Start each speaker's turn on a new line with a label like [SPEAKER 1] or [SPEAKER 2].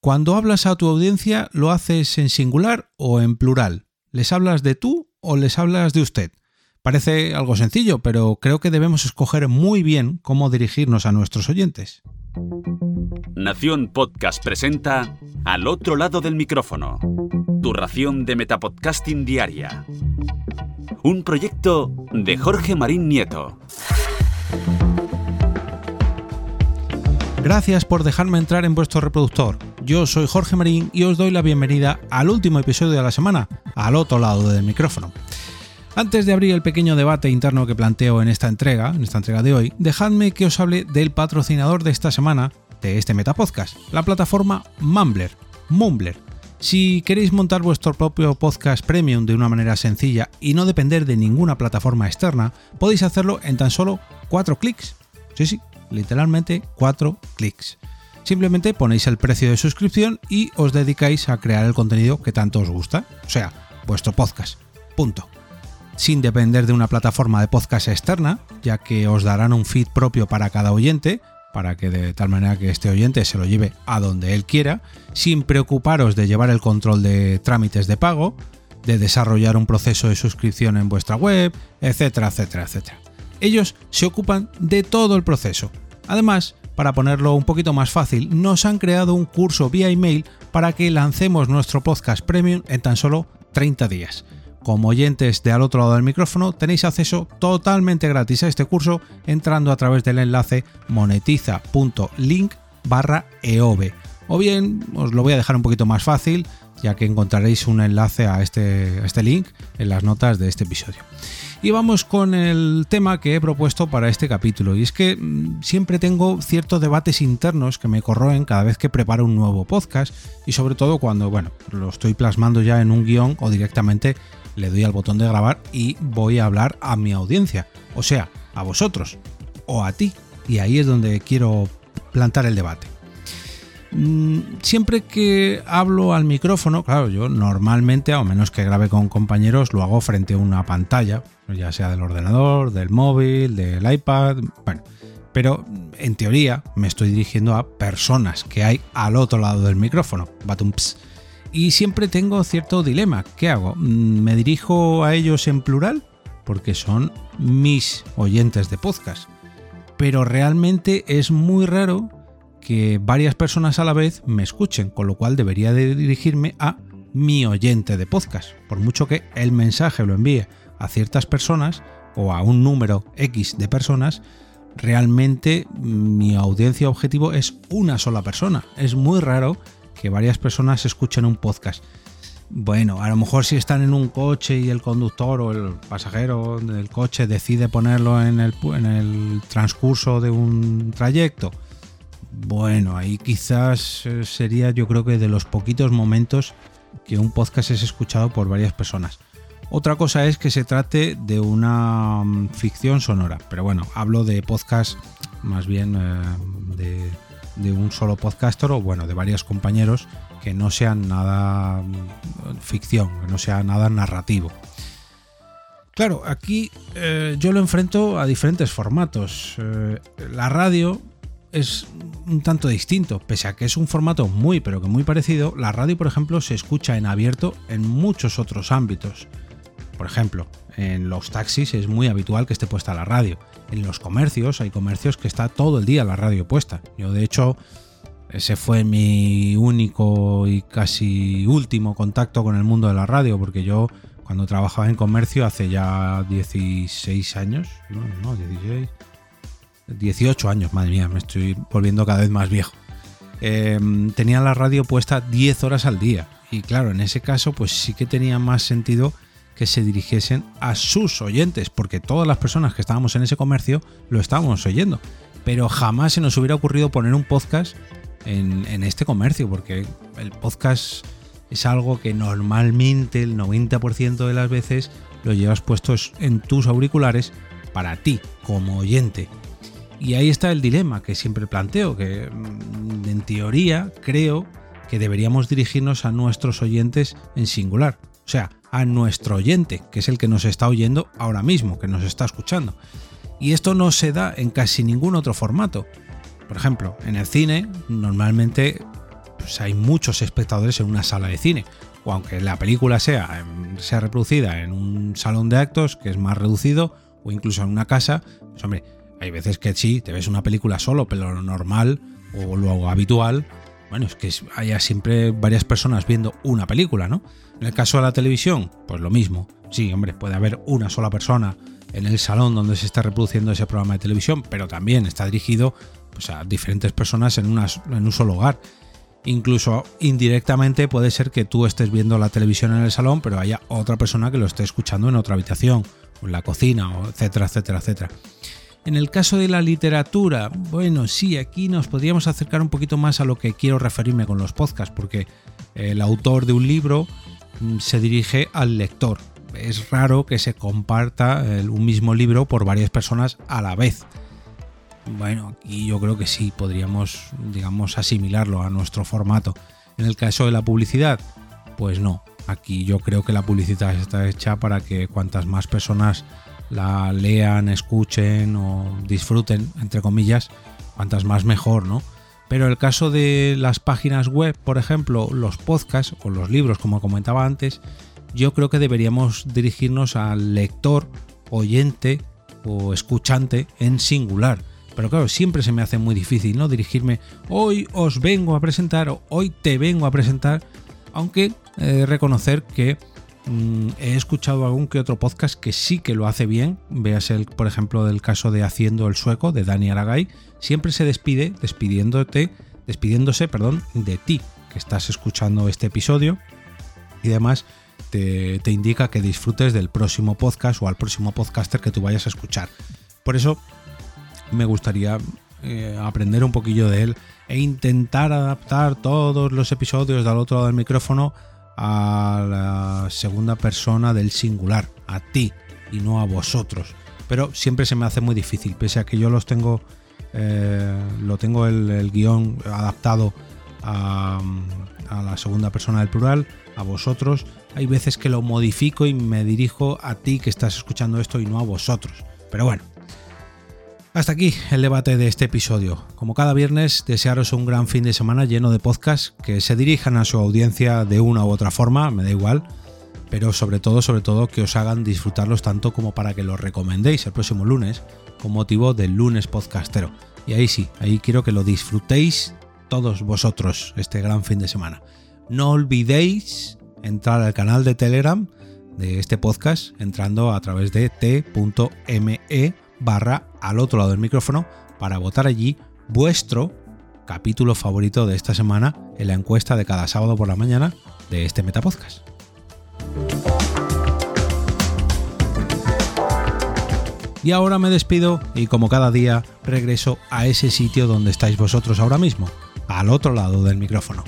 [SPEAKER 1] Cuando hablas a tu audiencia, ¿lo haces en singular o en plural? ¿Les hablas de tú o les hablas de usted? Parece algo sencillo, pero creo que debemos escoger muy bien cómo dirigirnos a nuestros oyentes.
[SPEAKER 2] Nación Podcast presenta Al otro lado del micrófono, tu ración de Metapodcasting Diaria. Un proyecto de Jorge Marín Nieto.
[SPEAKER 1] Gracias por dejarme entrar en vuestro reproductor. Yo soy Jorge Marín y os doy la bienvenida al último episodio de la semana, al otro lado del micrófono. Antes de abrir el pequeño debate interno que planteo en esta entrega, en esta entrega de hoy, dejadme que os hable del patrocinador de esta semana de este Metapodcast, la plataforma Mumbler, Mumbler. Si queréis montar vuestro propio podcast premium de una manera sencilla y no depender de ninguna plataforma externa, podéis hacerlo en tan solo 4 clics. Sí, sí, literalmente 4 clics. Simplemente ponéis el precio de suscripción y os dedicáis a crear el contenido que tanto os gusta, o sea, vuestro podcast. Punto. Sin depender de una plataforma de podcast externa, ya que os darán un feed propio para cada oyente, para que de tal manera que este oyente se lo lleve a donde él quiera, sin preocuparos de llevar el control de trámites de pago, de desarrollar un proceso de suscripción en vuestra web, etcétera, etcétera, etcétera. Ellos se ocupan de todo el proceso. Además, para ponerlo un poquito más fácil, nos han creado un curso vía email para que lancemos nuestro podcast premium en tan solo 30 días. Como oyentes de al otro lado del micrófono, tenéis acceso totalmente gratis a este curso entrando a través del enlace monetiza.link barra eove. O bien, os lo voy a dejar un poquito más fácil, ya que encontraréis un enlace a este, a este link en las notas de este episodio. Y vamos con el tema que he propuesto para este capítulo. Y es que mm, siempre tengo ciertos debates internos que me corroen cada vez que preparo un nuevo podcast. Y sobre todo cuando, bueno, lo estoy plasmando ya en un guion o directamente le doy al botón de grabar y voy a hablar a mi audiencia. O sea, a vosotros o a ti. Y ahí es donde quiero plantar el debate. Mm, siempre que hablo al micrófono, claro, yo normalmente, a menos que grabe con compañeros, lo hago frente a una pantalla, ya sea del ordenador, del móvil, del iPad, bueno, pero en teoría me estoy dirigiendo a personas que hay al otro lado del micrófono, batumps. Y siempre tengo cierto dilema, ¿qué hago? Mm, ¿Me dirijo a ellos en plural? Porque son mis oyentes de podcast. Pero realmente es muy raro que varias personas a la vez me escuchen, con lo cual debería de dirigirme a mi oyente de podcast. Por mucho que el mensaje lo envíe a ciertas personas o a un número X de personas, realmente mi audiencia objetivo es una sola persona. Es muy raro que varias personas escuchen un podcast. Bueno, a lo mejor si están en un coche y el conductor o el pasajero del coche decide ponerlo en el transcurso de un trayecto, bueno, ahí quizás eh, sería yo creo que de los poquitos momentos que un podcast es escuchado por varias personas. Otra cosa es que se trate de una mm, ficción sonora, pero bueno, hablo de podcast más bien eh, de, un solo podcaster o bueno, de varios compañeros que no sean nada mm, ficción, que no sea nada narrativo. Claro, aquí eh, yo lo enfrento a diferentes formatos. la radio es un tanto distinto, pese a que es un formato muy pero que muy parecido, la radio por ejemplo se escucha en abierto en muchos otros ámbitos. Por ejemplo, en los taxis es muy habitual que esté puesta la radio. En los comercios hay comercios que está todo el día la radio puesta. Yo de hecho ese fue mi único y casi último contacto con el mundo de la radio, porque yo cuando trabajaba en comercio hace ya 16 años, no, no 16, 18 años, madre mía, me estoy volviendo cada vez más viejo. Em, tenía la radio puesta 10 horas al día. Y claro, en ese caso, pues sí que tenía más sentido que se dirigiesen a sus oyentes, porque todas las personas que estábamos en ese comercio lo estábamos oyendo. Pero jamás se nos hubiera ocurrido poner un podcast en, en este comercio, porque el podcast es algo que normalmente el 90% de las veces lo llevas puestos en tus auriculares para ti, como oyente. Y ahí está el dilema que siempre planteo, que mm, en teoría creo que deberíamos dirigirnos a nuestros oyentes en singular, o sea, a nuestro oyente, que es el que nos está oyendo ahora mismo, que nos está escuchando. Y esto no se da en casi ningún otro formato. Por ejemplo, en el cine normalmente pues hay muchos espectadores en una sala de cine. O aunque la película sea, sea reproducida en un salón de actos, que es más reducido, o incluso en una casa, pues hombre, hay veces que sí, te ves una película solo, pero lo normal o lo habitual, bueno, es que haya siempre varias personas viendo una película, ¿no? En el caso de la televisión, pues lo mismo. Sí, hombre, puede haber una sola persona en el salón donde se está reproduciendo ese programa de televisión, pero también está dirigido pues, a diferentes personas en, en un solo hogar. Incluso indirectamente puede ser que tú estés viendo la televisión en el salón, pero haya otra persona que lo esté escuchando en otra habitación, o en la cocina, etcétera, etcétera, etcétera. En el caso de la literatura, bueno, sí, aquí nos podríamos acercar un poquito más a lo que quiero referirme con los podcasts, porque el autor de un libro mm, se dirige al lector. Es raro que se comparta un mismo libro por varias personas a la vez. Bueno, aquí yo creo que sí, podríamos, digamos, asimilarlo a nuestro formato. En el caso de la publicidad, pues no. Aquí yo creo que la publicidad está hecha para que cuantas más personas la lean, escuchen o disfruten, entre comillas, cuantas más mejor, ¿no? Pero el caso de las páginas web, por ejemplo, los podcasts o los libros, como comentaba antes, yo creo que deberíamos dirigirnos al lector, oyente o escuchante en singular. Pero claro, siempre se me hace muy difícil, ¿no? Dirigirme, hoy os vengo a presentar o hoy te vengo a presentar, aunque eh, reconocer que he escuchado algún que otro podcast que sí que lo hace bien. Veas el, por ejemplo, del caso de Haciendo el Sueco de Dani Aragay. Siempre se despide despidiéndote, despidiéndose, perdón, de ti que estás escuchando este episodio. Y además te, indica que disfrutes del próximo podcast o al próximo podcaster que tú vayas a escuchar. Por eso me gustaría eh, aprender un poquillo de él e intentar adaptar todos los episodios del otro lado del micrófono a la segunda persona del singular, a ti y no a vosotros. Pero siempre se me hace muy difícil, pese a que yo los tengo, eh, lo tengo el, guion adaptado a, la segunda persona del plural, a vosotros. Hay veces que lo modifico y me dirijo a ti que estás escuchando esto y no a vosotros. Pero bueno, hasta aquí el debate de este episodio. Como cada viernes, desearos un gran fin de semana lleno de podcasts que se dirijan a su audiencia de una u otra forma, me da igual, pero sobre todo, sobre todo que os hagan disfrutarlos tanto como para que los recomendéis el próximo lunes con motivo del lunes podcastero. Y ahí sí, ahí quiero que lo disfrutéis todos vosotros este gran fin de semana. No olvidéis entrar al canal de Telegram de este podcast entrando a través de t.me barra al otro lado del micrófono para votar allí vuestro capítulo favorito de esta semana en la encuesta de cada sábado por la mañana de este Metapodcast. Y ahora me despido y como cada día regreso a ese sitio donde estáis vosotros ahora mismo, al otro lado del micrófono.